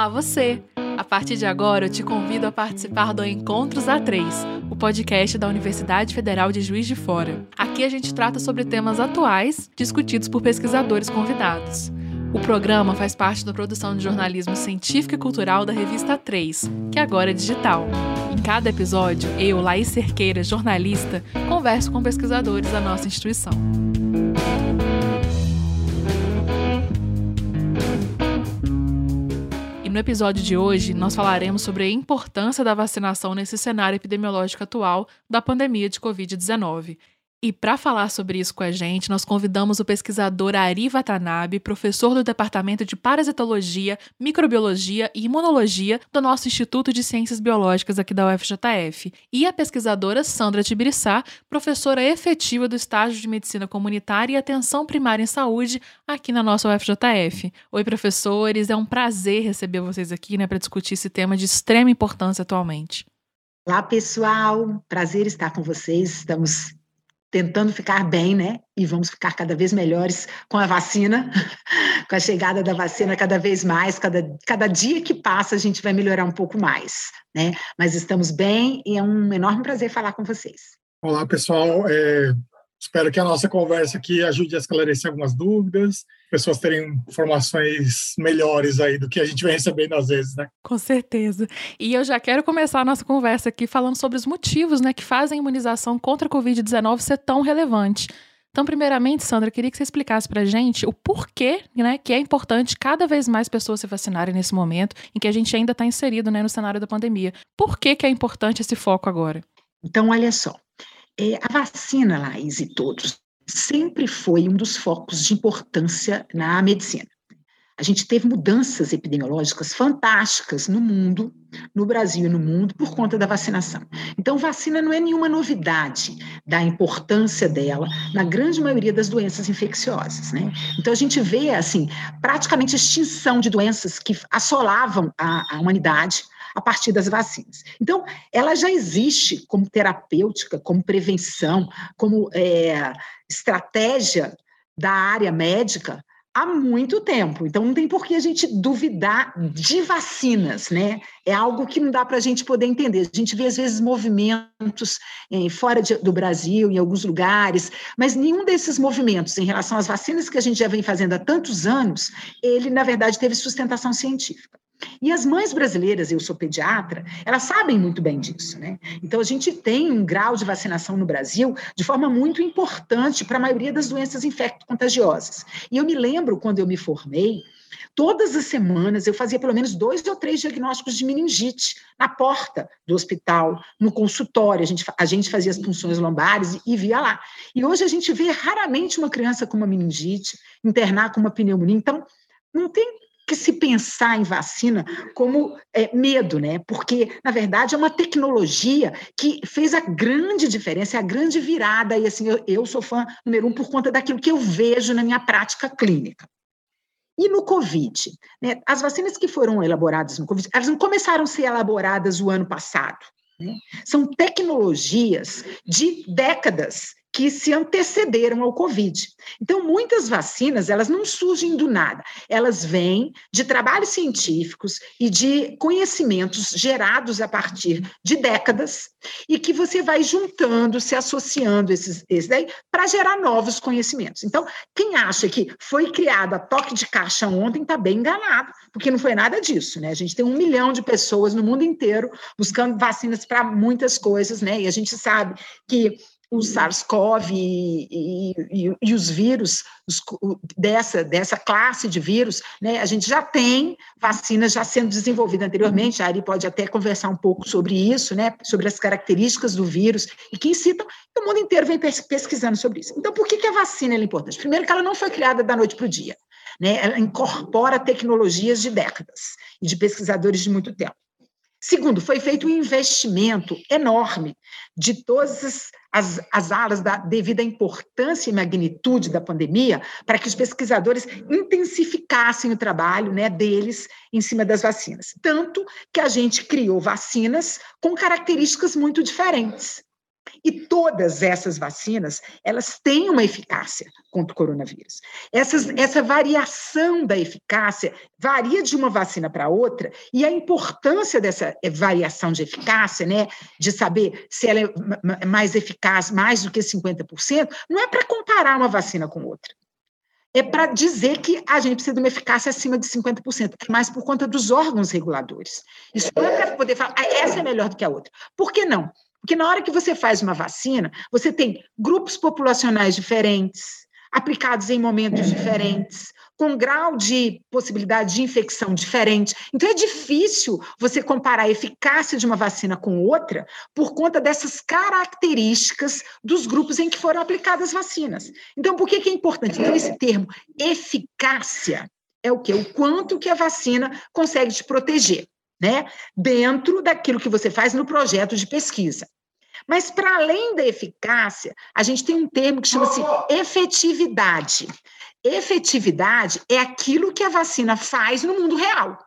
Olá, você! A partir de agora, eu te convido a participar do Encontros A3, o podcast da Universidade Federal de Juiz de Fora. Aqui a gente trata sobre temas atuais discutidos por pesquisadores convidados. O programa faz parte da produção de jornalismo científico e cultural da revista 3, que agora é digital. Em cada episódio, eu, Laís Cerqueira, jornalista, converso com pesquisadores da nossa instituição. No episódio de hoje, nós falaremos sobre a importância da vacinação nesse cenário epidemiológico atual da pandemia de Covid-19. E para falar sobre isso com a gente, nós convidamos o pesquisador Ari Watanabe, professor do Departamento de Parasitologia, Microbiologia e Imunologia do nosso Instituto de Ciências Biológicas aqui da UFJF, e a pesquisadora Sandra Tibiriçá, professora efetiva do estágio de Medicina Comunitária e Atenção Primária em Saúde aqui na nossa UFJF. Oi, professores, é um prazer receber vocês aqui né, para discutir esse tema de extrema importância atualmente. Olá, pessoal, prazer estar com vocês. Estamos tentando ficar bem, né? E vamos ficar cada vez melhores com a vacina, com a chegada da vacina cada vez mais, cada, cada dia que passa a gente vai melhorar um pouco mais, né? Mas estamos bem e é um enorme prazer falar com vocês. Olá, pessoal. É, Espero que a nossa conversa aqui ajude a esclarecer algumas dúvidas, pessoas terem informações melhores aí do que a gente vem recebendo às vezes, né? Com certeza. E eu já quero começar a nossa conversa aqui falando sobre os motivos, né, que fazem a imunização contra a COVID-19 ser tão relevante. Então, primeiramente, Sandra, queria que você explicasse para a gente o porquê né, que é importante cada vez mais pessoas se vacinarem nesse momento em que a gente ainda está inserido né, no cenário da pandemia. Por que, que é importante esse foco agora? Então, olha só, é, a vacina, Laís e todos, sempre foi um dos focos de importância na medicina. A gente teve mudanças epidemiológicas fantásticas no mundo, no Brasil e no mundo, por conta da vacinação. Então, vacina não é nenhuma novidade da importância dela na grande maioria das doenças infecciosas, né? Então, a gente vê, assim, praticamente extinção de doenças que assolavam a, a humanidade a partir das vacinas. Então, ela já existe como terapêutica, como prevenção, como é, estratégia da área médica há muito tempo. Então, não tem por que a gente duvidar de vacinas, né? É algo que não dá para a gente poder entender. A gente vê, às vezes, movimentos eh, fora de, do Brasil, em alguns lugares, mas nenhum desses movimentos em relação às vacinas que a gente já vem fazendo há tantos anos, ele, na verdade, teve sustentação científica. E as mães brasileiras, eu sou pediatra, elas sabem muito bem disso, né? Então a gente tem um grau de vacinação no Brasil de forma muito importante para a maioria das doenças infecto-contagiosas. E eu me lembro quando eu me formei, todas as semanas eu fazia pelo menos dois ou três diagnósticos de meningite na porta do hospital, no consultório. A gente, a gente fazia as punções lombares e, via lá. E hoje a gente vê raramente uma criança com uma meningite internar com uma pneumonia. Então, não tem que se pensar em vacina como é, medo, né? Porque, na verdade, é uma tecnologia que fez a grande diferença, a grande virada. E assim, eu, eu sou fã número um por conta daquilo que eu vejo na minha prática clínica. E no Covid? Né, as vacinas que foram elaboradas no Covid, elas não começaram a ser elaboradas o ano passado. Né? São tecnologias de décadas que se antecederam ao Covid. Então, muitas vacinas, elas não surgem do nada, elas vêm de trabalhos científicos e de conhecimentos gerados a partir de décadas e que você vai juntando, se associando esses, esses daí para gerar novos conhecimentos. Então, quem acha que foi criado a toque de caixa ontem está bem enganado, porque não foi nada disso, né? A gente tem um milhão de pessoas no mundo inteiro buscando vacinas para muitas coisas, né? E a gente sabe que o SARS-CoV e, e, e, os vírus os, dessa, dessa classe de vírus, né, a gente já tem vacinas já sendo desenvolvida anteriormente, a Ari pode até conversar um pouco sobre isso, né, sobre as características do vírus, e que incitam, o mundo inteiro vem pesquisando sobre isso. Então, por que, que a vacina é importante? Primeiro que ela não foi criada da noite para o dia, né, ela incorpora tecnologias de décadas e de pesquisadores de muito tempo. Segundo, foi feito um investimento enorme de todas as, as da devida importância e magnitude da pandemia para que os pesquisadores intensificassem o trabalho né, deles em cima das vacinas. Tanto que a gente criou vacinas com características muito diferentes. E todas essas vacinas, elas têm uma eficácia contra o coronavírus. Essas, essa variação da eficácia varia de uma vacina para outra, e a importância dessa eh, variação de eficácia, né, de saber se ela é mais eficaz, mais do que 50%, não é para comparar uma vacina com outra é para dizer que a gente precisa de uma eficácia acima de 50%, é mais por conta dos órgãos reguladores. Isso não é para poder falar, ah, essa é melhor do que a outra. Por que não? Porque na hora que você faz uma vacina, você tem grupos populacionais diferentes, aplicados em momentos diferentes, com grau de possibilidade de infecção diferente. Então, é difícil você comparar a eficácia de uma vacina com outra por conta dessas características dos grupos em que foram aplicadas as vacinas. Então, por que, que é importante? Então, esse termo eficácia é o quê? O quanto que a vacina consegue te proteger, né? Dentro daquilo que você faz no projeto de pesquisa. Mas, para além da eficácia, a gente tem um termo que chama-se efetividade. Efetividade é aquilo que a vacina faz no mundo real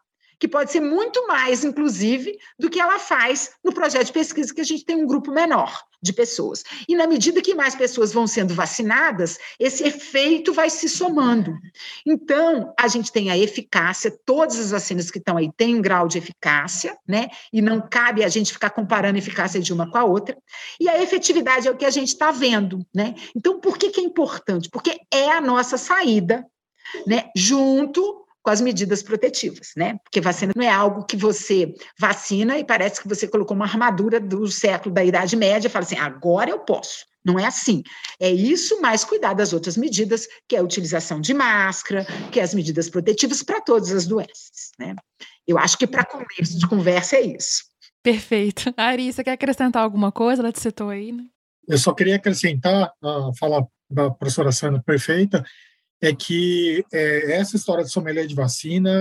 que pode ser muito mais, inclusive, do que ela faz no projeto de pesquisa, que a gente tem um grupo menor de pessoas. E na medida que mais pessoas vão sendo vacinadas, esse efeito vai se somando. Então, a gente tem a eficácia, todas as vacinas que estão aí têm um grau de eficácia, né? E não cabe a gente ficar comparando a eficácia de uma com a outra. E a efetividade é o que a gente está vendo, né? Então, por que, que é importante? Porque é a nossa saída, né? Junto com as medidas protetivas, né? Porque vacina não é algo que você vacina e parece que você colocou uma armadura do século da Idade Média e fala assim, agora eu posso. Não é assim. É isso, mais cuidar das outras medidas, que é a utilização de máscara, que é as medidas protetivas para todas as doenças, né? Eu acho que para começo de conversa é isso. Perfeito. Ari, você quer acrescentar alguma coisa? Ela te citou aí, né? Eu só queria acrescentar, uh, falar da professora Sandra perfeita, é que é, essa história de sommelier de vacina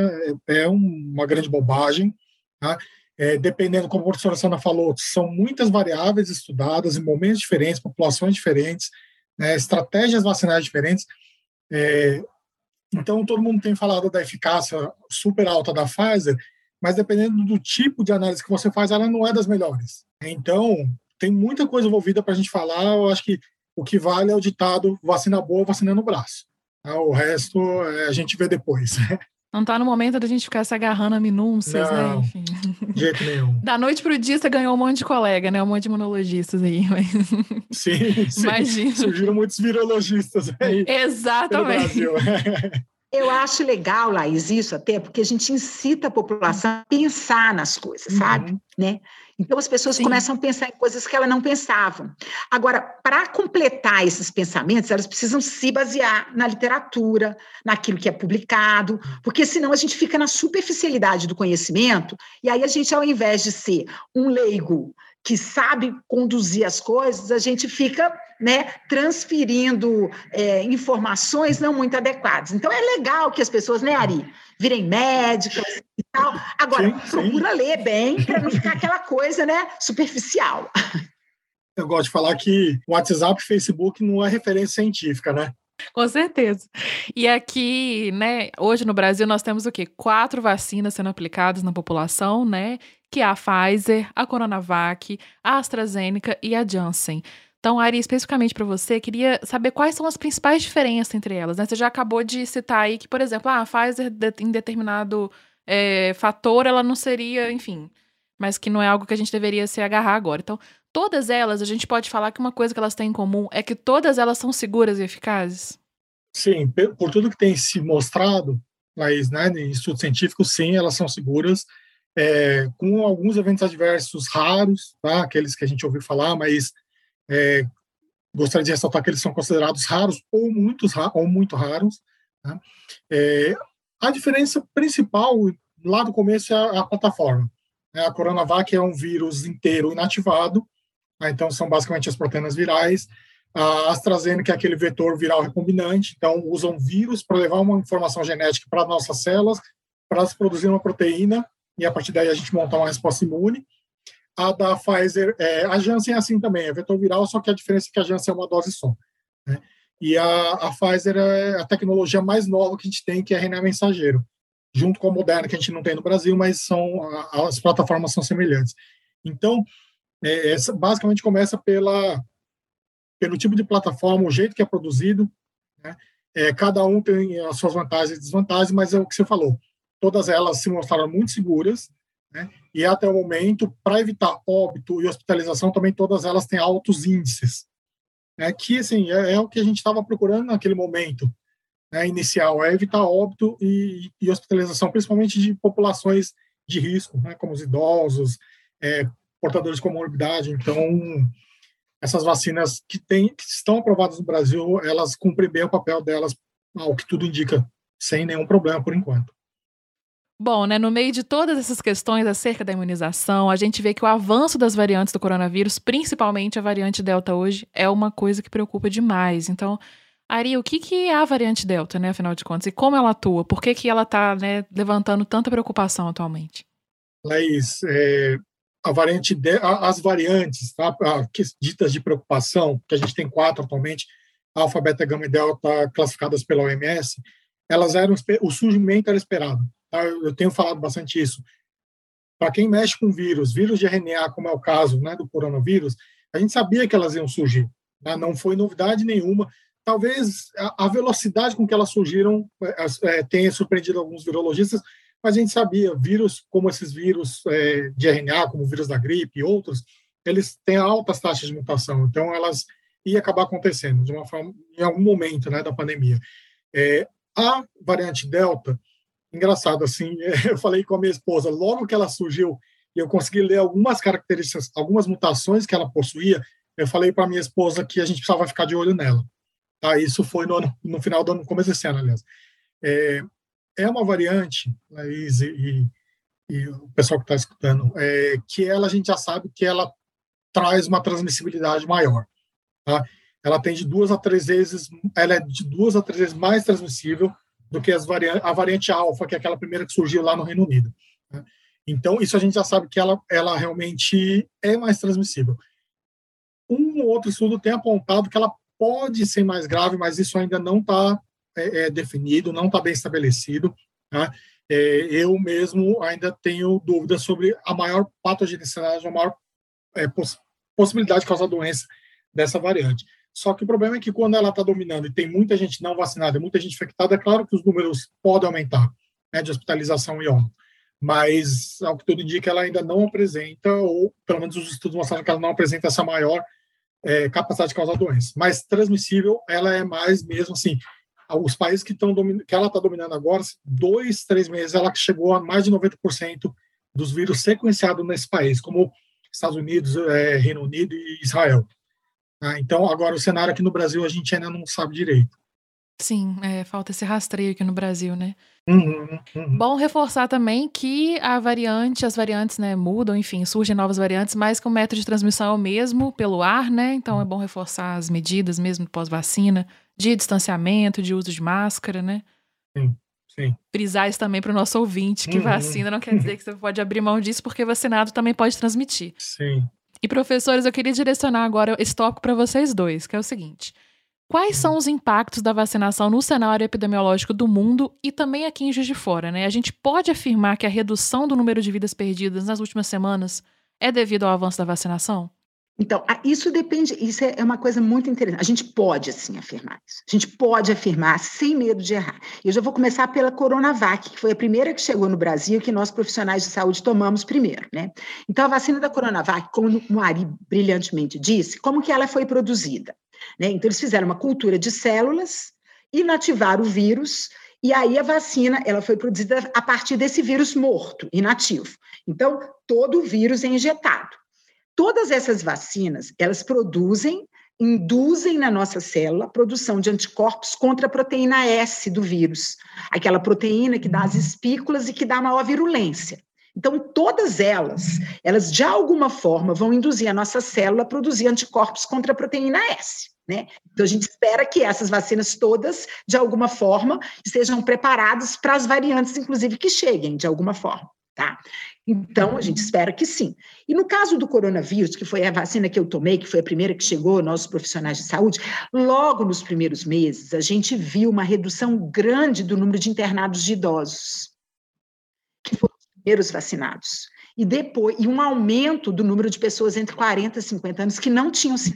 é, é uma grande bobagem. Tá? É, dependendo, como a professora Sandra falou, são muitas variáveis estudadas em momentos diferentes, populações diferentes, né, estratégias vacinais diferentes. É, então, todo mundo tem falado da eficácia super alta da Pfizer, mas dependendo do tipo de análise que você faz, ela não é das melhores. Então, tem muita coisa envolvida para a gente falar. Eu acho que o que vale é o ditado vacina boa, vacina no braço. Ah, o resto é, a gente vê depois. Não está no momento da gente ficar se agarrando a minúcias, né? Não, né? Enfim. De jeito nenhum. Da noite para o dia você ganhou um monte de colega, né? Um monte de imunologistas aí. Mas... Sim, sim. Imagina. Surgiram muitos virologistas aí. Exatamente. Eu acho legal, Laís, isso até, porque a gente incita a população a pensar nas coisas, uhum. sabe? Né? Então as pessoas Sim. começam a pensar em coisas que elas não pensavam. Agora, para completar esses pensamentos, elas precisam se basear na literatura, naquilo que é publicado, porque senão a gente fica na superficialidade do conhecimento, e aí a gente, ao invés de ser um leigo que sabe conduzir as coisas, a gente fica né, transferindo é, informações não muito adequadas. Então, é legal que as pessoas, né, Ari, virem médicas e tal. Agora, sim, procura sim. ler bem para não ficar aquela coisa né, superficial. Eu gosto de falar que WhatsApp e Facebook não é referência científica, né? Com certeza. E aqui, né, hoje no Brasil nós temos o quê? Quatro vacinas sendo aplicadas na população, né? Que é a Pfizer, a Coronavac, a AstraZeneca e a Janssen. Então, Ari, especificamente para você, queria saber quais são as principais diferenças entre elas. Né? Você já acabou de citar aí que, por exemplo, ah, a Pfizer em determinado é, fator ela não seria, enfim, mas que não é algo que a gente deveria se agarrar agora. Então, todas elas, a gente pode falar que uma coisa que elas têm em comum é que todas elas são seguras e eficazes? Sim, por tudo que tem se mostrado, mas né, em estudos científicos, sim, elas são seguras, é, com alguns eventos adversos raros, tá? aqueles que a gente ouviu falar, mas é, gostaria de ressaltar que eles são considerados raros ou, muitos, ou muito raros. Tá? É, a diferença principal lá do começo é a, a plataforma. Né? A Coronavac é um vírus inteiro inativado, né? então são basicamente as proteínas virais. A AstraZeneca é aquele vetor viral recombinante, então usam vírus para levar uma informação genética para nossas células, para se produzir uma proteína, e a partir daí a gente montar uma resposta imune. A da Pfizer, é, a Janssen é assim também, é vetor viral, só que a diferença é que a Janssen é uma dose só. Né? E a, a Pfizer é a tecnologia mais nova que a gente tem, que é RNA mensageiro, junto com a Moderna, que a gente não tem no Brasil, mas são as plataformas são semelhantes. Então, É, basicamente começa pela pelo tipo de plataforma, o jeito que é produzido. Né? É, cada um tem as suas vantagens e desvantagens, mas é o que você falou. Todas elas se mostraram muito seguras, né? E até o momento, para evitar óbito e hospitalização, também todas elas têm altos índices. Né? Que, assim, é, é o que a gente estava procurando naquele momento né, inicial, é evitar óbito e, e, hospitalização, principalmente de populações de risco, né, como os idosos, é, portadores de comorbidade. Então, essas vacinas que, tem, que estão aprovadas no Brasil, elas cumprem bem o papel delas, ao que tudo indica, sem nenhum problema por enquanto. Bom, né, no meio de todas essas questões acerca da imunização, a gente vê que o avanço das variantes do coronavírus, principalmente a variante Delta hoje, é uma coisa que preocupa demais. Então, Ari, o que, que é a variante Delta, né, afinal de contas, e como ela atua? Por que, que ela está né, levantando tanta preocupação atualmente? Laís, é, a variante de, as variantes tá, ditas de preocupação, que a gente tem quatro atualmente, alfa, beta, gama e delta, classificadas pela OMS, elas eram o surgimento era esperado. Tá? Eu tenho falado bastante isso. Para quem mexe com vírus, vírus de RNA, como é o caso né, do coronavírus, a gente sabia que elas iam surgir. Né? Não foi novidade nenhuma. Talvez a, velocidade com que elas surgiram é tenha surpreendido alguns virologistas, mas a gente sabia, vírus como esses vírus é, de RNA, como o vírus da gripe e outros, eles têm altas taxas de mutação, então elas iam acabar acontecendo de uma forma, em algum momento né, da pandemia. É, a variante Delta, engraçado assim, eu falei com a minha esposa, logo que ela surgiu e eu consegui ler algumas características, algumas mutações que ela possuía, eu falei para minha esposa que a gente precisava ficar de olho nela. Tá? Isso foi no, no final do ano, começo desse ano, aliás. É, é uma variante, Laís e, e o pessoal que está escutando, é, que ela a gente já sabe que ela traz uma transmissibilidade maior. Tá? Ela tem de duas a três vezes, ela é de duas a três vezes mais transmissível do que as a variante alfa, que é aquela primeira que surgiu lá no Reino Unido. Né? Então, isso a gente já sabe que ela, ela realmente é mais transmissível. Um outro estudo tem apontado que ela pode ser mais grave, mas isso ainda não está é, é, definido, não está bem estabelecido. Tá? É, eu mesmo ainda tenho dúvidas sobre a maior patogenicidade, a maior é, poss possibilidade de causar doença dessa variante. Só que o problema é que quando ela está dominando e tem muita gente não vacinada, muita gente infectada, é claro que os números podem aumentar né, de hospitalização e óbito. Mas, ao que tudo indica, ela ainda não apresenta, ou pelo menos os estudos mostraram que ela não apresenta essa maior é, capacidade de causar doença. Mas transmissível, ela é mais mesmo assim, os países que, estão que ela está dominando agora, dois, três meses, ela chegou a mais de 90% dos vírus sequenciados nesse país, como Estados Unidos, é, Reino Unido e Israel. Ah, então, agora, o cenário aqui no Brasil a gente ainda não sabe direito. Sim, é, falta esse rastreio aqui no Brasil, né? Uhum, uhum. Bom reforçar também que a variante, as variantes, né, mudam, enfim, surgem novas variantes, mas que o método de transmissão é o mesmo pelo ar, né? Então é bom reforçar as medidas mesmo pós-vacina, de distanciamento, de uso de máscara, né? Sim, sim. Frisar isso também para o nosso ouvinte, que uhum. vacina não quer dizer que você pode abrir mão disso, porque vacinado também pode transmitir. Sim. E professores, eu queria direcionar agora esse tópico para vocês dois, que é o seguinte. Quais são os impactos da vacinação no cenário epidemiológico do mundo e também aqui em Juiz de Fora? Né? A gente pode afirmar que a redução do número de vidas perdidas nas últimas semanas é devido ao avanço da vacinação? Então, isso depende, isso é uma coisa muito interessante. A gente pode, sim, afirmar isso. A gente pode afirmar sem medo de errar. Eu já vou começar pela Coronavac, que foi a primeira que chegou no Brasil, que nós profissionais de saúde tomamos primeiro, né? Então, a vacina da Coronavac, como o Ari brilhantemente disse, como que ela foi produzida? Né? Então, eles fizeram uma cultura de células, inativaram o vírus, e aí a vacina ela foi produzida a partir desse vírus morto, inativo. Então, todo o vírus é injetado. Todas essas vacinas, elas produzem, induzem na nossa célula a produção de anticorpos contra a proteína S do vírus, aquela proteína que dá as espículas e que dá maior virulência. Então, todas elas, elas de alguma forma vão induzir a nossa célula a produzir anticorpos contra a proteína S. Né? Então, a gente espera que essas vacinas todas, de alguma forma, estejam preparadas para as variantes, inclusive, que cheguem, de alguma forma. Tá? Então, a gente espera que sim. E no caso do coronavírus, que foi a vacina que eu tomei, que foi a primeira que chegou, nossos profissionais de saúde, logo nos primeiros meses, a gente viu uma redução grande do número de internados de idosos, que foram os primeiros vacinados. e depois e um aumento do número de pessoas entre 40 e 50 anos que não tinham se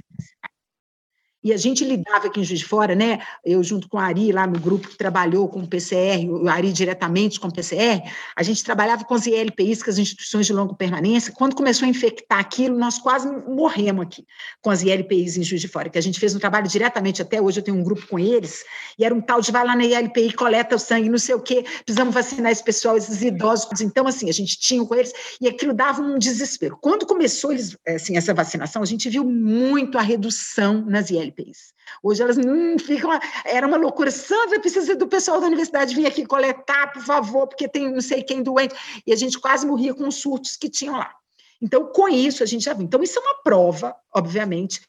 e a gente lidava aqui em Juiz de Fora, né? Eu junto com a Ari, lá no grupo que trabalhou com o PCR, o Ari diretamente com o PCR, a gente trabalhava com as ILPIs, com as instituições de longa permanência. Quando começou a infectar aquilo, nós quase morremos aqui com as ILPIs em Juiz de Fora, que a gente fez um trabalho diretamente, até hoje eu tenho um grupo com eles, e era um tal de vai lá na ILPI, coleta o sangue, não sei o quê, precisamos vacinar esse pessoal, esses idosos. Então, assim, a gente tinha com eles, e aquilo dava um desespero. Quando começou eles, assim, essa vacinação, a gente viu muito a redução nas ILPIs. Hoje elas hum, ficam. Era uma loucura. Sandra, precisa do pessoal da universidade vir aqui coletar, por favor, porque tem não sei quem doente. E a gente quase morria com os surtos que tinham lá. Então, com isso, a gente já viu. Então, isso é uma prova, obviamente,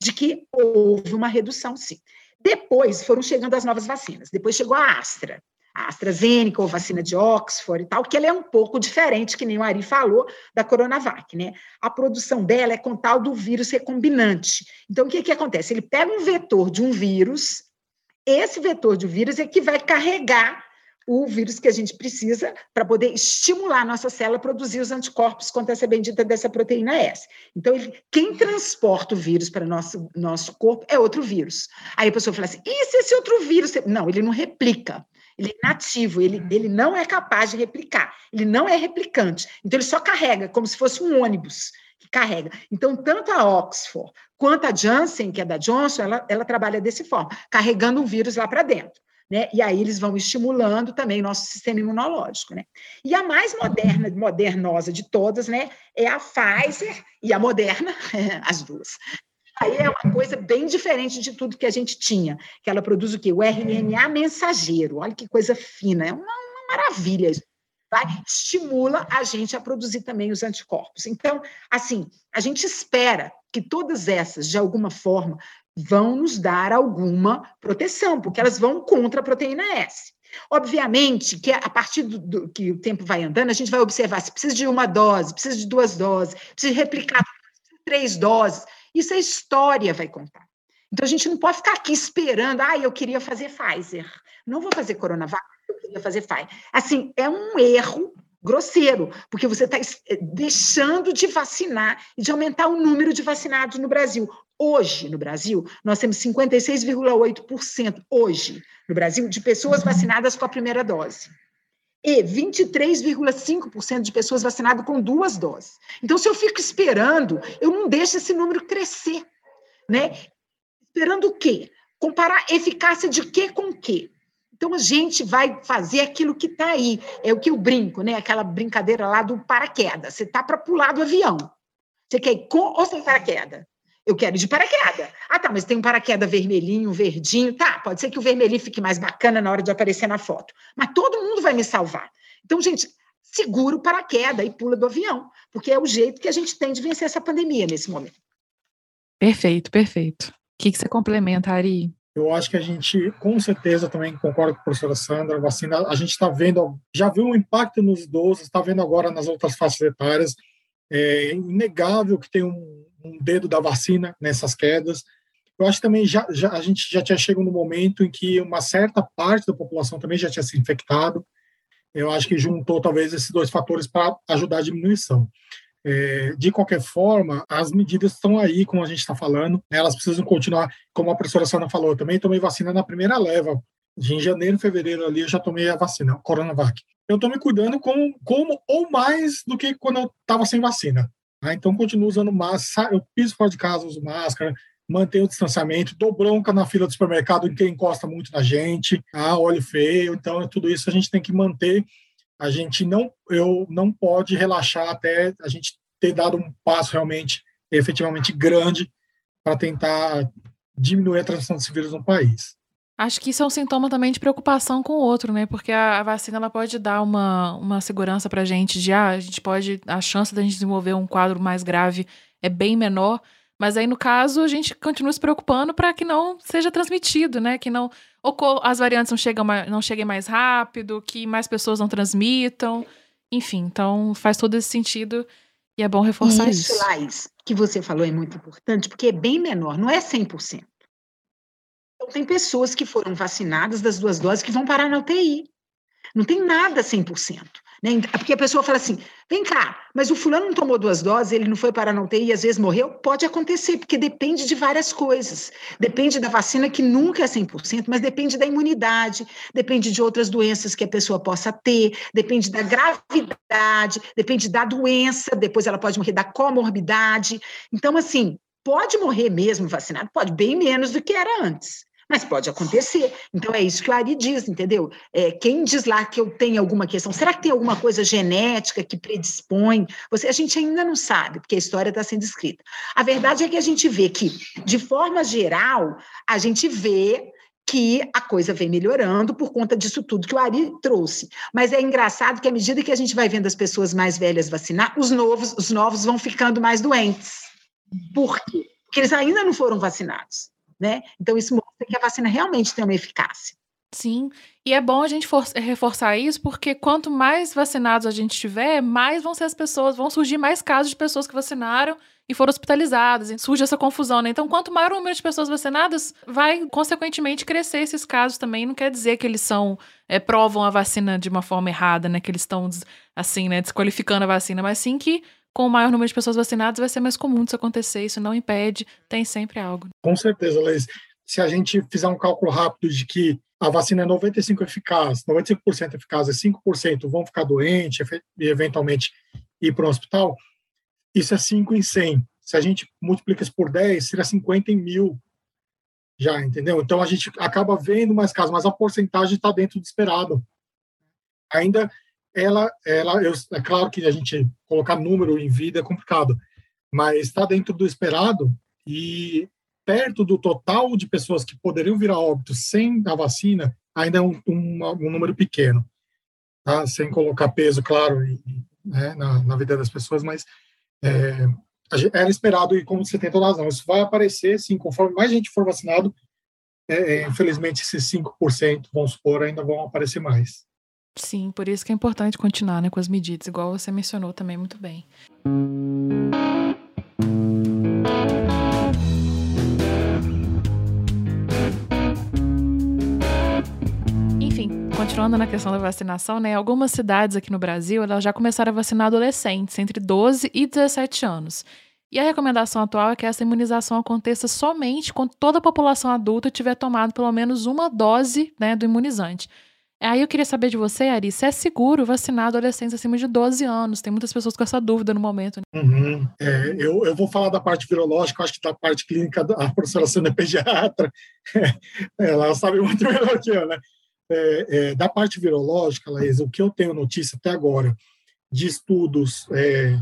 de que houve uma redução, sim. Depois foram chegando as novas vacinas. Depois chegou a Astra a AstraZeneca ou vacina de Oxford e tal, que ela é um pouco diferente, que nem o Ari falou, da Coronavac, né? A produção dela é com tal do vírus recombinante. Então, o que, que acontece? Ele pega um vetor de um vírus, esse vetor de vírus é que vai carregar o vírus que a gente precisa para poder estimular a nossa célula a produzir os anticorpos contra essa bendita dessa proteína S. Então, ele, quem transporta o vírus para nosso, nosso corpo é outro vírus. Aí a pessoa fala assim, e se esse outro vírus... Não, ele não replica. Ele é inativo, ele, ele não é capaz de replicar, ele não é replicante. Então, ele só carrega, como se fosse um ônibus que carrega. Então, tanto a Oxford quanto a Janssen, que é da Johnson, ela, ela trabalha desse forma, carregando o vírus lá para dentro. Né? E aí eles vão estimulando também o nosso sistema imunológico, né? E a mais moderna, modernosa de todas, né, é a Pfizer e a Moderna, as duas. Aí é uma coisa bem diferente de tudo que a gente tinha, que ela produz o quê? O RNA mensageiro. Olha que coisa fina, é uma, uma maravilha. Vai, estimula a gente a produzir também os anticorpos. Então, assim, a gente espera que todas essas, de alguma forma, vão nos dar alguma proteção, porque elas vão contra a proteína S. Obviamente que a partir do, do, que o tempo vai andando, a gente vai observar se precisa de uma dose, precisa de duas doses, precisa replicar três doses. Isso a história vai contar. Então a gente não pode ficar aqui esperando, ah, eu queria fazer Pfizer. Não vou fazer Coronavac, eu queria fazer Pfizer. Assim, é um erro grosseiro, porque você está eh, deixando de vacinar e de aumentar o número de vacinados no Brasil. Hoje, no Brasil, nós temos 56,8% hoje no Brasil de pessoas vacinadas com a primeira dose e 23,5% de pessoas vacinadas com duas doses. Então, se eu fico esperando, eu não deixo esse número crescer, né? Esperando o quê? Comparar eficácia de quê com quê? Então, a gente vai fazer aquilo que está aí. É o que eu brinco, né? Aquela brincadeira lá do paraquedas. Você está para pular do avião. Você quer ir com ou sem paraquedas? Eu quero ir de paraquedas. Ah, tá, mas tem um paraquedas vermelhinho, verdinho. Tá, pode ser que o vermelhinho fique mais bacana na hora de aparecer na foto. Mas todo mundo vai me salvar. Então, gente, segura o paraquedas e pula do avião, porque é o jeito que a gente tem de vencer essa pandemia nesse momento. Perfeito, perfeito. O que, que você complementa, Ari? Eu acho que a gente, com certeza, também concordo com a professora Sandra, a vacina, a gente está vendo, já viu um impacto nos idosos, está vendo agora nas outras faixas etárias, é inegável que tem um, um dedo da vacina nessas quedas. Eu acho que também já, já, a gente já tinha chegado no momento em que uma certa parte da população também já tinha se infectado. Eu acho que juntou talvez esses dois fatores para ajudar a diminuição. É, de qualquer forma, as medidas estão aí, como a gente está falando, né, elas precisam continuar, como a professora Sana falou, eu também tomei vacina na primeira leva, em janeiro, fevereiro ali, eu já tomei a vacina, a Coronavac. Eu estou me cuidando como, como ou mais do que quando eu estava sem vacina. Ah, então, continuo usando máscara, eu piso fora de casa, uso máscara, mantenho o distanciamento, dou bronca na fila do supermercado em quem encosta muito na gente, ah, olho feio, então tudo isso a gente tem que manter. A gente não, eu não pode relaxar até a gente ter dado um passo realmente, efetivamente grande para tentar diminuir a transmissão desse vírus no país. Acho que isso é um sintoma também de preocupação com o outro, né? Porque a, a vacina ela pode dar uma, uma segurança pra gente de ah, a gente pode. A chance da gente desenvolver um quadro mais grave é bem menor. Mas aí, no caso, a gente continua se preocupando para que não seja transmitido, né? Que não as variantes não, chegam, não cheguem mais rápido, que mais pessoas não transmitam. Enfim, então faz todo esse sentido e é bom reforçar isso. Isso, Laís, que você falou é muito importante, porque é bem menor, não é 100%. Então, tem pessoas que foram vacinadas das duas doses que vão parar na UTI. Não tem nada 100%. Né? Porque a pessoa fala assim: vem cá, mas o fulano não tomou duas doses, ele não foi para a UTI e às vezes morreu? Pode acontecer, porque depende de várias coisas. Depende da vacina, que nunca é 100%, mas depende da imunidade, depende de outras doenças que a pessoa possa ter, depende da gravidade, depende da doença, depois ela pode morrer da comorbidade. Então, assim, pode morrer mesmo vacinado, pode bem menos do que era antes. Mas pode acontecer. Então é isso que o Ari diz, entendeu? É, quem diz lá que eu tenho alguma questão, será que tem alguma coisa genética que predispõe? Você, a gente ainda não sabe, porque a história está sendo escrita. A verdade é que a gente vê que, de forma geral, a gente vê que a coisa vem melhorando por conta disso tudo que o Ari trouxe. Mas é engraçado que à medida que a gente vai vendo as pessoas mais velhas vacinar, os novos, os novos vão ficando mais doentes. Por quê? Porque eles ainda não foram vacinados né? Então, isso mostra que a vacina realmente tem uma eficácia. Sim, e é bom a gente reforçar isso, porque quanto mais vacinados a gente tiver, mais vão ser as pessoas, vão surgir mais casos de pessoas que vacinaram e foram hospitalizadas, e surge essa confusão, né? Então, quanto maior o número de pessoas vacinadas, vai, consequentemente, crescer esses casos também. Não quer dizer que eles são, é, provam a vacina de uma forma errada, né? Que eles estão, assim, né, desqualificando a vacina, mas sim que com o maior número de pessoas vacinadas, vai ser mais comum isso acontecer. Isso não impede, tem sempre algo. Com certeza, Leis. Se a gente fizer um cálculo rápido de que a vacina é 95% eficaz, 95% eficaz e 5% vão ficar doentes e eventualmente ir para o hospital, isso é 5 em 100. Se a gente multiplica isso por 10, seria 50 em mil já, entendeu? Então a gente acaba vendo mais casos, mas a porcentagem está dentro do esperado. Ainda ela, ela eu, é claro que a gente colocar número em vida é complicado, mas está dentro do esperado e perto do total de pessoas que poderiam virar óbito sem a vacina, ainda é um, um, um número pequeno, tá? sem colocar peso, claro, né, na, na, vida das pessoas, mas é, era esperado, e como você tem toda razão, isso vai aparecer, sim, conforme mais gente for vacinado, é, é, infelizmente esses 5%, vamos supor, ainda vão aparecer mais. Sim, por isso que é importante continuar né, com as medidas, igual você mencionou também muito bem. Continuando na questão da vacinação, né, algumas cidades aqui no Brasil elas já começaram a vacinar adolescentes entre 12 e 17 anos. E a recomendação atual é que essa imunização aconteça somente quando toda a população adulta tiver tomado pelo menos uma dose né, do imunizante. Aí eu queria saber de você, Ari, se é seguro vacinar adolescentes acima de 12 anos. Tem muitas pessoas com essa dúvida no momento. Né? Uhum. É, eu, eu vou falar da parte virológica, acho que da parte clínica, a professora Sandra é pediatra, ela sabe muito melhor que eu, né? É, é, da parte virológica, Laís, o que eu tenho notícia até agora de estudos é,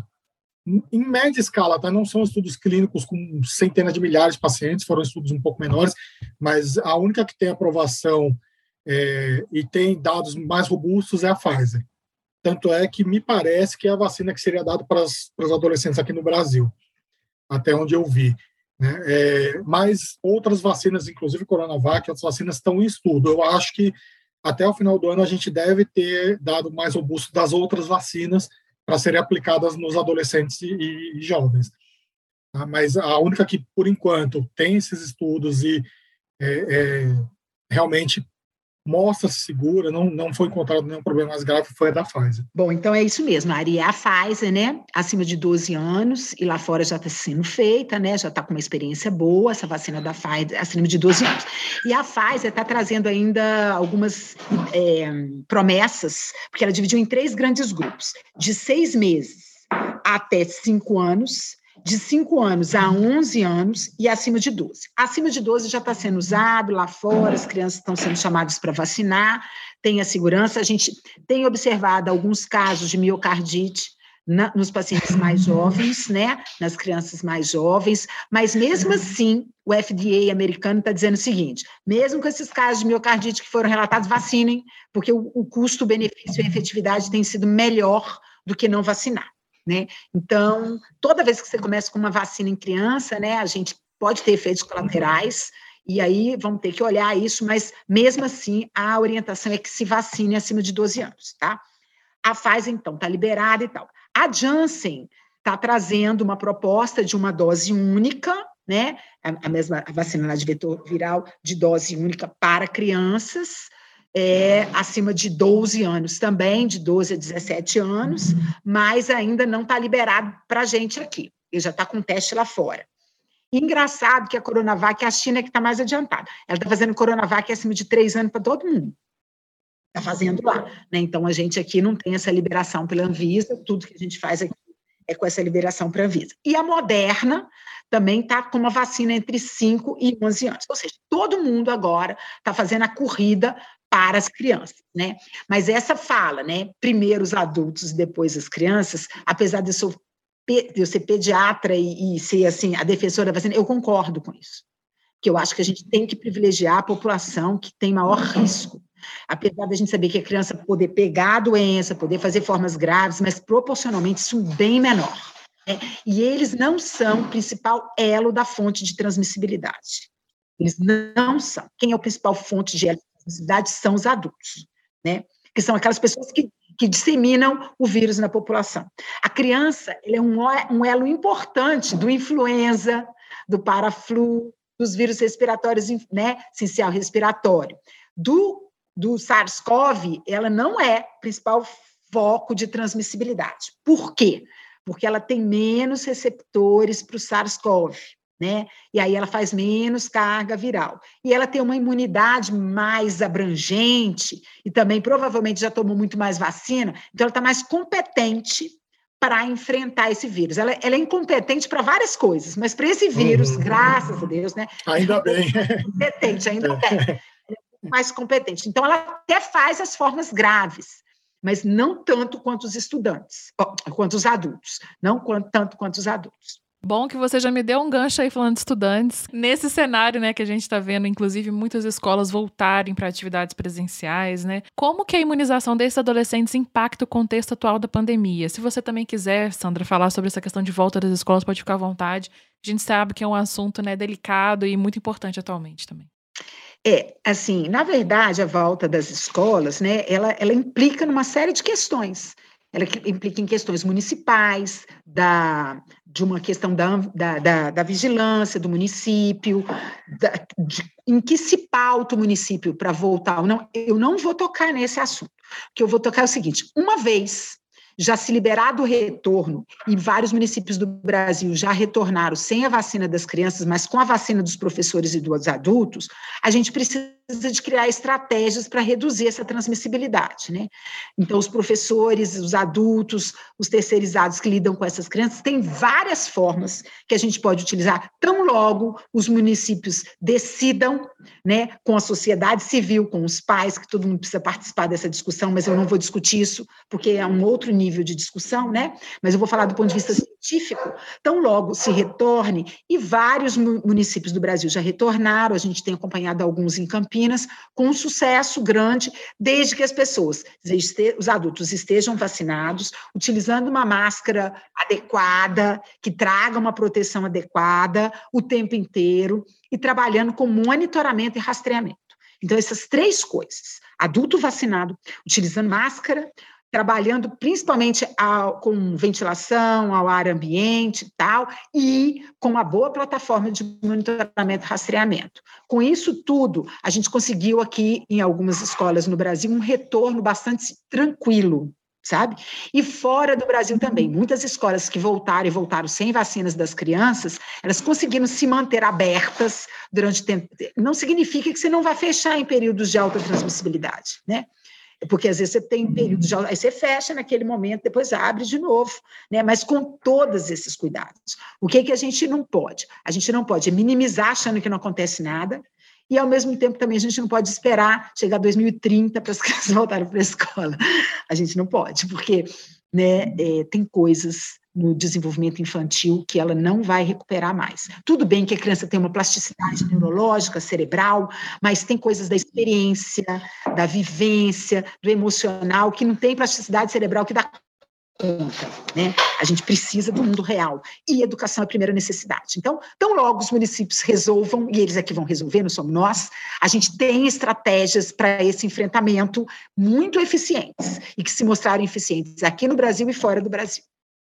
em média escala, tá? não são estudos clínicos com centenas de milhares de pacientes, foram estudos um pouco menores, mas a única que tem aprovação é, e tem dados mais robustos é a Pfizer. Tanto é que me parece que é a vacina que seria dada para, os adolescentes aqui no Brasil, até onde eu vi. Né? É, mas outras vacinas, inclusive Coronavac, outras vacinas estão em estudo. Eu acho que até o final do ano a gente deve ter dado mais robusto das outras vacinas para serem aplicadas nos adolescentes e, e jovens. Tá? Mas a única que, por enquanto, tem esses estudos e é, é, realmente mostra-se segura, não, não foi encontrado nenhum problema mais grave, foi a da Pfizer. Bom, então é isso mesmo, a Ari é a Pfizer, né, acima de 12 anos, e lá fora já está sendo feita, né, já está com uma experiência boa, essa vacina da Pfizer, acima de 12 anos. E a Pfizer está trazendo ainda algumas é, promessas, porque ela dividiu em três grandes grupos, de seis meses até cinco anos, de 5 anos a 11 anos e acima de 12. Acima de 12 já está sendo usado lá fora, as crianças estão sendo chamadas para vacinar, tem a segurança. A gente tem observado alguns casos de miocardite na, nos pacientes mais jovens, né, nas crianças mais jovens, mas mesmo assim, o FDA americano está dizendo o seguinte: mesmo com esses casos de miocardite que foram relatados, vacinem, porque o, o custo-benefício e a efetividade tem sido melhor do que não vacinar. Né? Então, toda vez que você começa com uma vacina em criança, né, a gente pode ter efeitos colaterais, e aí vamos ter que olhar isso, mas mesmo assim, a orientação é que se vacine acima de 12 anos, tá? A Pfizer, então, está liberada e tal. A Janssen está trazendo uma proposta de uma dose única, né? A, a mesma a vacina de vetor viral de dose única para crianças, é, acima de 12 anos também, de 12 a 17 anos, mas ainda não está liberado para a gente aqui. Ele já está com teste lá fora. Engraçado que a Coronavac, a China é que está mais adiantada. Ela está fazendo Coronavac acima de três anos para todo mundo. Está fazendo lá. Né? Então, a gente aqui não tem essa liberação pela Anvisa, tudo que a gente faz aqui é com essa liberação para a Anvisa. E a Moderna também está com uma vacina entre 5 e 11 anos. Ou seja, todo mundo agora está fazendo a corrida para as crianças, né? Mas essa fala, né? Primeiro os adultos e depois as crianças, apesar de eu, sou, de eu ser pediatra e, e, ser assim a defensora da vacina, eu concordo com isso, que eu acho que a gente tem que privilegiar a população que tem maior risco, apesar da gente saber que a criança poder pegar a doença, poder fazer formas graves, mas proporcionalmente isso bem menor. Né? E eles não são o principal elo da fonte de transmissibilidade. Eles não são. Quem é o principal fonte de cidade são os adultos, né? Que são aquelas pessoas que, que disseminam o vírus na população. A criança é um, um elo importante do influenza, do paraflu, dos vírus respiratórios, né? Essencial respiratório. Do, do SARS-CoV, ela não é principal foco de transmissibilidade. Por quê? Porque ela tem menos receptores para o SARS-CoV né? E aí ela faz menos carga viral. E ela tem uma imunidade mais abrangente e também provavelmente já tomou muito mais vacina, então ela está mais competente para enfrentar esse vírus. Ela, ela é incompetente para várias coisas, mas para esse vírus, uhum. graças a Deus, né? Ainda bem. Competente, ainda é. bem. Mais competente. Então, ela até faz as formas graves, mas não tanto quanto os estudantes, quanto os adultos, não tanto quanto os adultos. Bom que você já me deu um gancho aí falando de estudantes. Nesse cenário, né, que a gente está vendo, inclusive, muitas escolas voltarem para atividades presenciais, né? Como que a imunização desses adolescentes impacta o contexto atual da pandemia? Se você também quiser, Sandra, falar sobre essa questão de volta das escolas, pode ficar à vontade. A gente sabe que é um assunto, né, delicado e muito importante atualmente também. É, assim, na verdade, a volta das escolas, né, ela, ela implica numa série de questões ela implica em questões municipais, da, de uma questão da, da, da, da vigilância do município, da, de, em que se pauta o município para voltar ou não. Eu não vou tocar nesse assunto. O que eu vou tocar é o seguinte: uma vez já se liberado o retorno, e vários municípios do Brasil já retornaram sem a vacina das crianças, mas com a vacina dos professores e dos adultos, a gente precisa de criar estratégias para reduzir essa transmissibilidade, né? Então, os professores, os adultos, os terceirizados que lidam com essas crianças, têm várias formas que a gente pode utilizar, tão logo os municípios decidam, né, com a sociedade civil, com os pais, que todo mundo precisa participar dessa discussão, mas eu não vou discutir isso, porque é um outro nível de discussão, né? Mas eu vou falar do ponto de vista científico, tão logo se retorne, e vários municípios do Brasil já retornaram, a gente tem acompanhado alguns em Campinas, com um sucesso grande, desde que as pessoas, os adultos estejam vacinados, utilizando uma máscara adequada, que traga uma proteção adequada o tempo inteiro, e trabalhando com monitoramento e rastreamento. Então, essas três coisas: adulto vacinado, utilizando máscara, trabalhando principalmente ao, com ventilação, ao ar ambiente e tal, e com uma boa plataforma de monitoramento e rastreamento. Com isso tudo, a gente conseguiu aqui, em algumas escolas no Brasil, um retorno bastante tranquilo, sabe? E fora do Brasil também, muitas escolas que voltaram e voltaram sem vacinas das crianças, elas conseguiram se manter abertas durante tempo. Não significa que você não vai fechar em períodos de alta transmissibilidade, né? Porque às vezes você tem período de aí você fecha naquele momento, depois abre de novo, né? Mas com todos esses cuidados. O que que a gente não pode? A gente não pode minimizar achando que não acontece nada, e ao mesmo tempo também a gente não pode esperar chegar 2030 para as crianças voltarem para a escola. A gente não pode, porque né, é, tem coisas no desenvolvimento infantil que ela não vai recuperar mais. Tudo bem que a criança tem uma plasticidade neurológica, cerebral, mas tem coisas da experiência, da vivência, do emocional, que não tem plasticidade cerebral que dá conta, né? A gente precisa do mundo real e educação é a primeira necessidade. Então, tão logo os municípios resolvam e eles é que vão resolver, não somos nós. A gente tem estratégias para esse enfrentamento muito eficientes e que se mostraram eficientes aqui no Brasil e fora do Brasil.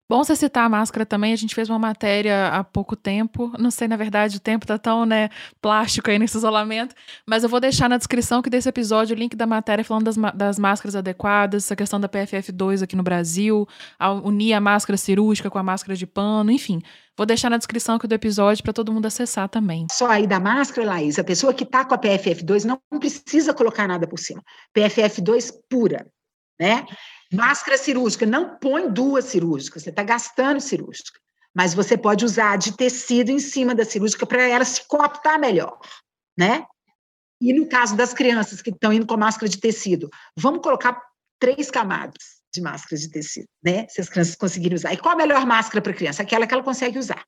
Bom você citar a máscara também, a gente fez uma matéria há pouco tempo, não sei, na verdade, o tempo tá tão, né, plástico aí nesse isolamento, mas eu vou deixar na descrição que desse episódio o link da matéria falando das, das máscaras adequadas, essa questão da PFF2 aqui no Brasil, a unir a máscara cirúrgica com a máscara de pano, enfim. Vou deixar na descrição aqui do episódio para todo mundo acessar também. Só aí da máscara, Laís, a pessoa que tá com a PFF2 não precisa colocar nada por cima. PFF2 pura, né? Máscara cirúrgica, não põe duas cirúrgicas, você está gastando cirúrgica. Mas você pode usar de tecido em cima da cirúrgica para ela se cooptar melhor, né? E no caso das crianças que estão indo com máscara de tecido, vamos colocar três camadas de máscara de tecido, né? Se as crianças conseguirem usar. E qual a melhor máscara para criança? Aquela que ela consegue usar.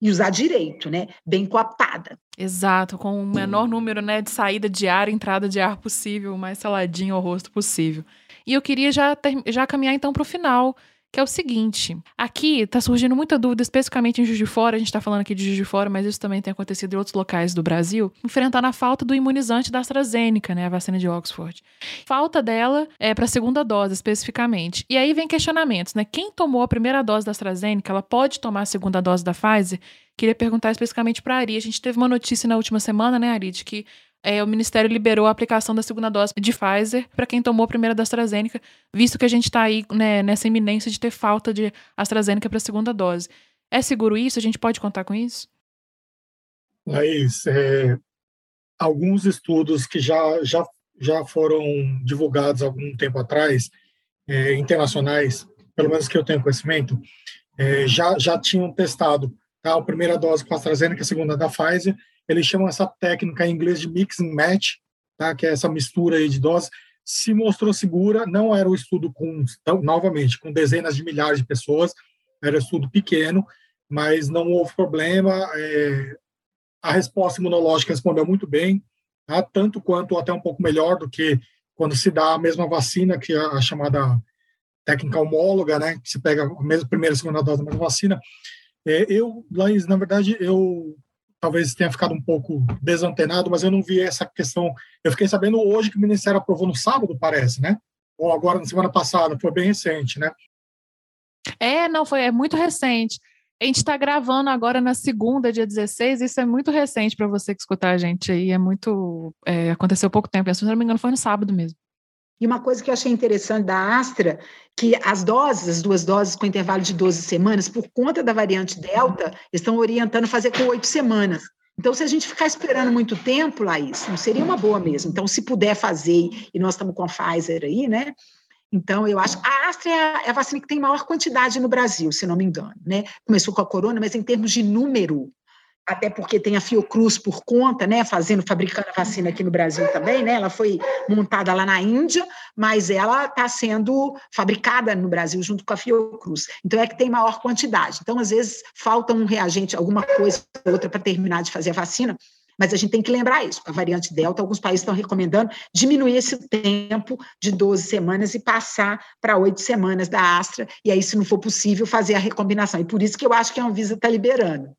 E usar direito, né? Bem coaptada. Exato, com o menor número né, de saída de ar, entrada de ar possível, o mais saladinho ao rosto possível. E eu queria já, ter, já caminhar então para o final, que é o seguinte: aqui está surgindo muita dúvida, especificamente em Juiz de Fora, a gente está falando aqui de Juiz de Fora, mas isso também tem acontecido em outros locais do Brasil, enfrentando a falta do imunizante da AstraZeneca, né, a vacina de Oxford. Falta dela é para a segunda dose, especificamente. E aí vem questionamentos, né? Quem tomou a primeira dose da AstraZeneca, ela pode tomar a segunda dose da Pfizer? Queria perguntar especificamente para a Ari. A gente teve uma notícia na última semana, né, Ari, de que é, o Ministério liberou a aplicação da segunda dose de Pfizer para quem tomou a primeira da AstraZeneca, visto que a gente está aí né, nessa iminência de ter falta de AstraZeneca para a segunda dose. É seguro isso? A gente pode contar com isso? Laís, é, alguns estudos que já, já, já foram divulgados algum tempo atrás, é, internacionais, pelo menos que eu tenho conhecimento, é, já, já tinham testado tá, a primeira dose com a AstraZeneca, a segunda da Pfizer, eles chamam essa técnica em inglês de mix and match, tá? que é essa mistura aí de doses, se mostrou segura, não era um estudo com, novamente, com dezenas de milhares de pessoas, era um estudo pequeno, mas não houve problema, é, a resposta imunológica respondeu muito bem, tá? tanto quanto até um pouco melhor do que quando se dá a mesma vacina, que é a chamada técnica homóloga, né, que se pega a mesma primeira e segunda dose da mesma vacina. É, eu, Laís, na verdade, eu talvez tenha ficado um pouco desantenado, mas eu não vi essa questão. Eu fiquei sabendo hoje que o Ministério aprovou no sábado, parece, né? Ou agora na semana passada, foi bem recente, né? É, não, foi é muito recente. A gente está gravando agora na segunda, dia 16, isso é muito recente para você que escutar a gente aí, é muito. É, aconteceu pouco tempo, se não me engano, foi no sábado mesmo. E uma coisa que eu achei interessante da Astra, que as doses, as duas doses com intervalo de 12 semanas, por conta da variante Delta, estão orientando fazer com oito semanas. Então, se a gente ficar esperando muito tempo, Laís, não seria uma boa mesmo. Então, se puder fazer, e nós estamos com a Pfizer aí, né? Então, eu acho. A Astra é a vacina que tem maior quantidade no Brasil, se não me engano, né? Começou com a Corona, mas em termos de número, até porque tem a Fiocruz por conta, né, fazendo, fabricando a vacina aqui no Brasil também, né, ela foi montada lá na Índia, mas ela está sendo fabricada no Brasil junto com a Fiocruz, então é que tem maior quantidade, então às vezes falta um reagente, alguma coisa outra para terminar de fazer a vacina, mas a gente tem que lembrar isso, a variante Delta, alguns países estão recomendando diminuir esse tempo de 12 semanas e passar para oito semanas da Astra, e aí se não for possível fazer a recombinação, e por isso que eu acho que a Anvisa está liberando.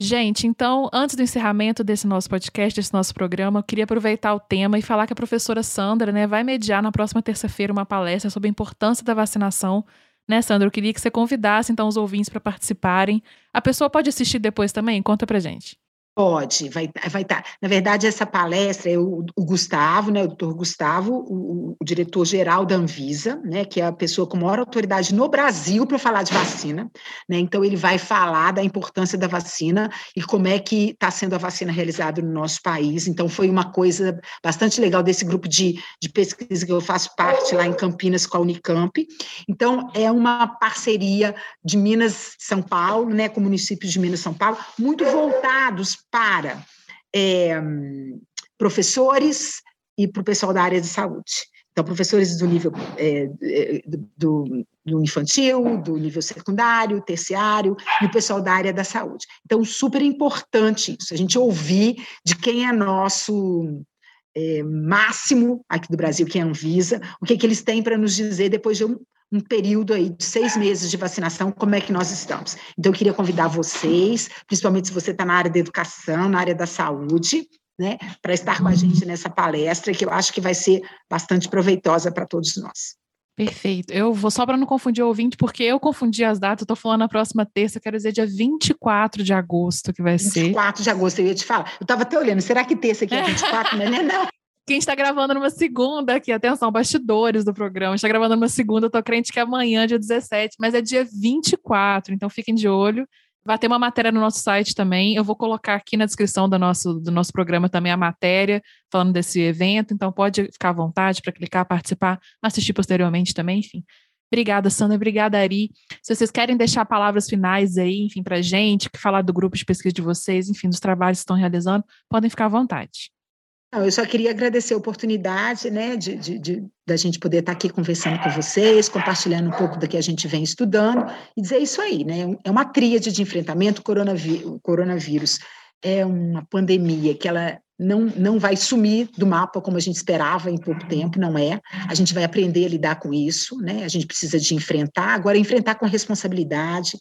Gente, então, antes do encerramento desse nosso podcast, desse nosso programa, eu queria aproveitar o tema e falar que a professora Sandra né, vai mediar na próxima terça-feira uma palestra sobre a importância da vacinação. Né, Sandra? Eu queria que você convidasse então os ouvintes para participarem. A pessoa pode assistir depois também? Conta pra gente. Pode, vai estar. Vai tá. Na verdade, essa palestra é o, o Gustavo, né, o doutor Gustavo, o, o diretor-geral da Anvisa, né, que é a pessoa com maior autoridade no Brasil para falar de vacina. Né, então, ele vai falar da importância da vacina e como é que está sendo a vacina realizada no nosso país. Então, foi uma coisa bastante legal desse grupo de, de pesquisa que eu faço parte lá em Campinas com a Unicamp. Então, é uma parceria de Minas São Paulo, né, com municípios de Minas São Paulo, muito voltados para é, professores e para o pessoal da área de saúde. Então, professores do nível é, do, do, infantil, do nível secundário, terciário, e o pessoal da área da saúde. Então, super importante isso, a gente ouvir de quem é nosso é, máximo aqui do Brasil, que é a Anvisa, o que, que eles têm para nos dizer depois de um, um período aí de seis meses de vacinação, como é que nós estamos. Então, eu queria convidar vocês, principalmente se você está na área da educação, na área da saúde, né, para estar com a gente nessa palestra, que eu acho que vai ser bastante proveitosa para todos nós. Perfeito. Eu vou só para não confundir o ouvinte, porque eu confundi as datas, eu tô falando na próxima terça, quero dizer dia 24 de agosto que vai 24 ser. 24 de agosto, eu ia te falar. Eu estava até olhando, será que terça aqui é 24, né? Não. Quem está gravando numa segunda aqui, atenção, bastidores do programa, está gravando numa segunda, eu tô crente que é amanhã, dia 17, mas é dia 24, então fiquem de olho. Vai ter uma matéria no nosso site também. Eu vou colocar aqui na descrição do nosso, do nosso programa também a matéria falando desse evento. Então pode ficar à vontade para clicar, participar, assistir posteriormente também, enfim. Obrigada, Sandra. Obrigada, Ari. Se vocês querem deixar palavras finais aí, enfim, para gente, falar do grupo de pesquisa de vocês, enfim, dos trabalhos que estão realizando, podem ficar à vontade. Não, eu só queria agradecer a oportunidade, né, de, de, de, da gente poder estar aqui conversando com vocês, compartilhando um pouco do que a gente vem estudando e dizer isso aí, né, é uma tríade de enfrentamento coronavírus, coronavírus é uma pandemia que ela não, não vai sumir do mapa como a gente esperava em pouco tempo, não é. A gente vai aprender a lidar com isso, né? A gente precisa de enfrentar, agora enfrentar com responsabilidade,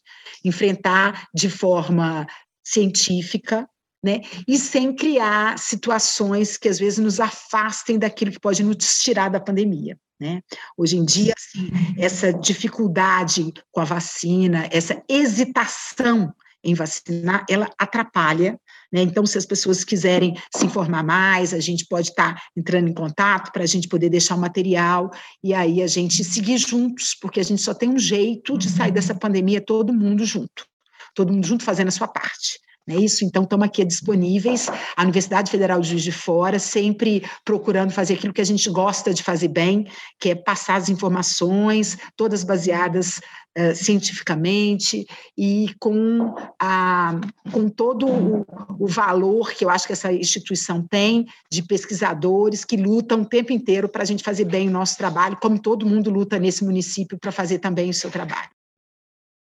enfrentar de forma científica, né? E sem criar situações que às vezes nos afastem daquilo que pode nos tirar da pandemia. Né? Hoje em dia, assim, essa dificuldade com a vacina, essa hesitação em vacinar, ela atrapalha. Né? Então, se as pessoas quiserem se informar mais, a gente pode estar entrando em contato para a gente poder deixar o material e aí a gente seguir juntos, porque a gente só tem um jeito de sair dessa pandemia todo mundo junto, todo mundo junto fazendo a sua parte. É isso, então estamos aqui disponíveis. A Universidade Federal de Juiz de Fora, sempre procurando fazer aquilo que a gente gosta de fazer bem, que é passar as informações, todas baseadas uh, cientificamente e com, a, com todo o, o, valor que eu acho que essa instituição tem de pesquisadores que lutam o tempo inteiro para a gente fazer bem o nosso trabalho, como todo mundo luta nesse município para fazer também o seu trabalho.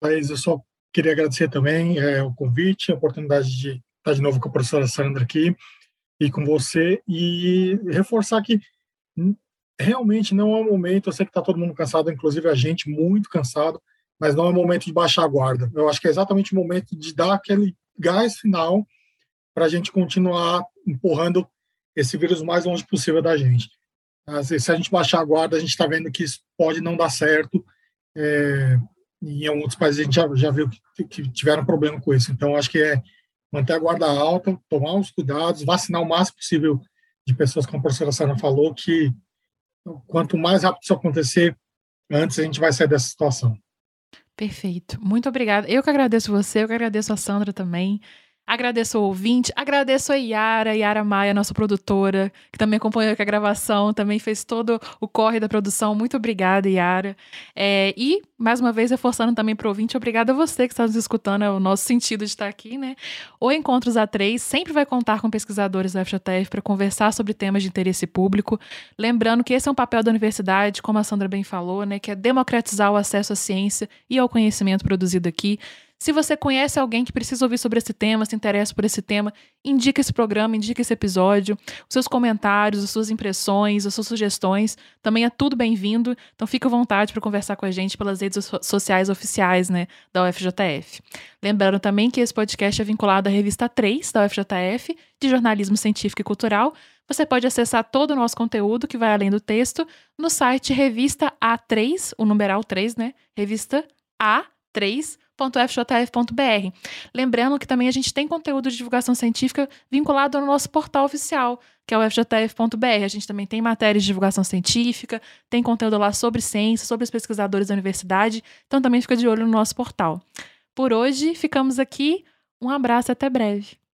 Mas eu só Queria agradecer também é, o convite, a oportunidade de estar de novo com a professora Sandra aqui e com você e reforçar que realmente não é um momento, eu sei que está todo mundo cansado, inclusive a gente muito cansado, mas não é o momento de baixar a guarda. Eu acho que é exatamente o momento de dar aquele gás final para a gente continuar empurrando esse vírus o mais longe possível da gente. Se a gente baixar a guarda, a gente está vendo que isso pode não dar certo. É, em outros países a gente já, já viu que, que tiveram problema com isso. Então, acho que é manter a guarda alta, tomar os cuidados, vacinar o máximo possível de pessoas, como a professora Sara falou, que quanto mais rápido isso acontecer, antes a gente vai sair dessa situação. Perfeito. Muito obrigada. Eu que agradeço você, eu que agradeço a Sandra também. Agradeço o ouvinte, agradeço a Yara, Yara Maia, nossa produtora, que também acompanhou a gravação, também fez todo o corre da produção. Muito obrigada, Yara. É, e, mais uma vez, reforçando também para o ouvinte, obrigada a você que está nos escutando, é o nosso sentido de estar aqui, né? O Encontros A3 sempre vai contar com pesquisadores da FJTF para conversar sobre temas de interesse público. Lembrando que esse é um papel da universidade, como a Sandra bem falou, né? Que é democratizar o acesso à ciência e ao conhecimento produzido aqui. Se você conhece alguém que precisa ouvir sobre esse tema, se interessa por esse tema, indica esse programa, indica esse episódio. Os seus comentários, as suas impressões, as suas sugestões, também é tudo bem-vindo. Então fique à vontade para conversar com a gente pelas redes sociais oficiais né, da UFJF. Lembrando também que esse podcast é vinculado à revista 3 da UFJF, de jornalismo científico e cultural. Você pode acessar todo o nosso conteúdo, que vai além do texto, no site revista A3, o numeral 3, né? Revista A3 www.fjf.br. Lembrando que também a gente tem conteúdo de divulgação científica vinculado ao nosso portal oficial, que é o fjf.br. A gente também tem matérias de divulgação científica, tem conteúdo lá sobre ciência, sobre os pesquisadores da universidade, então também fica de olho no nosso portal. Por hoje, ficamos aqui. Um abraço e até breve.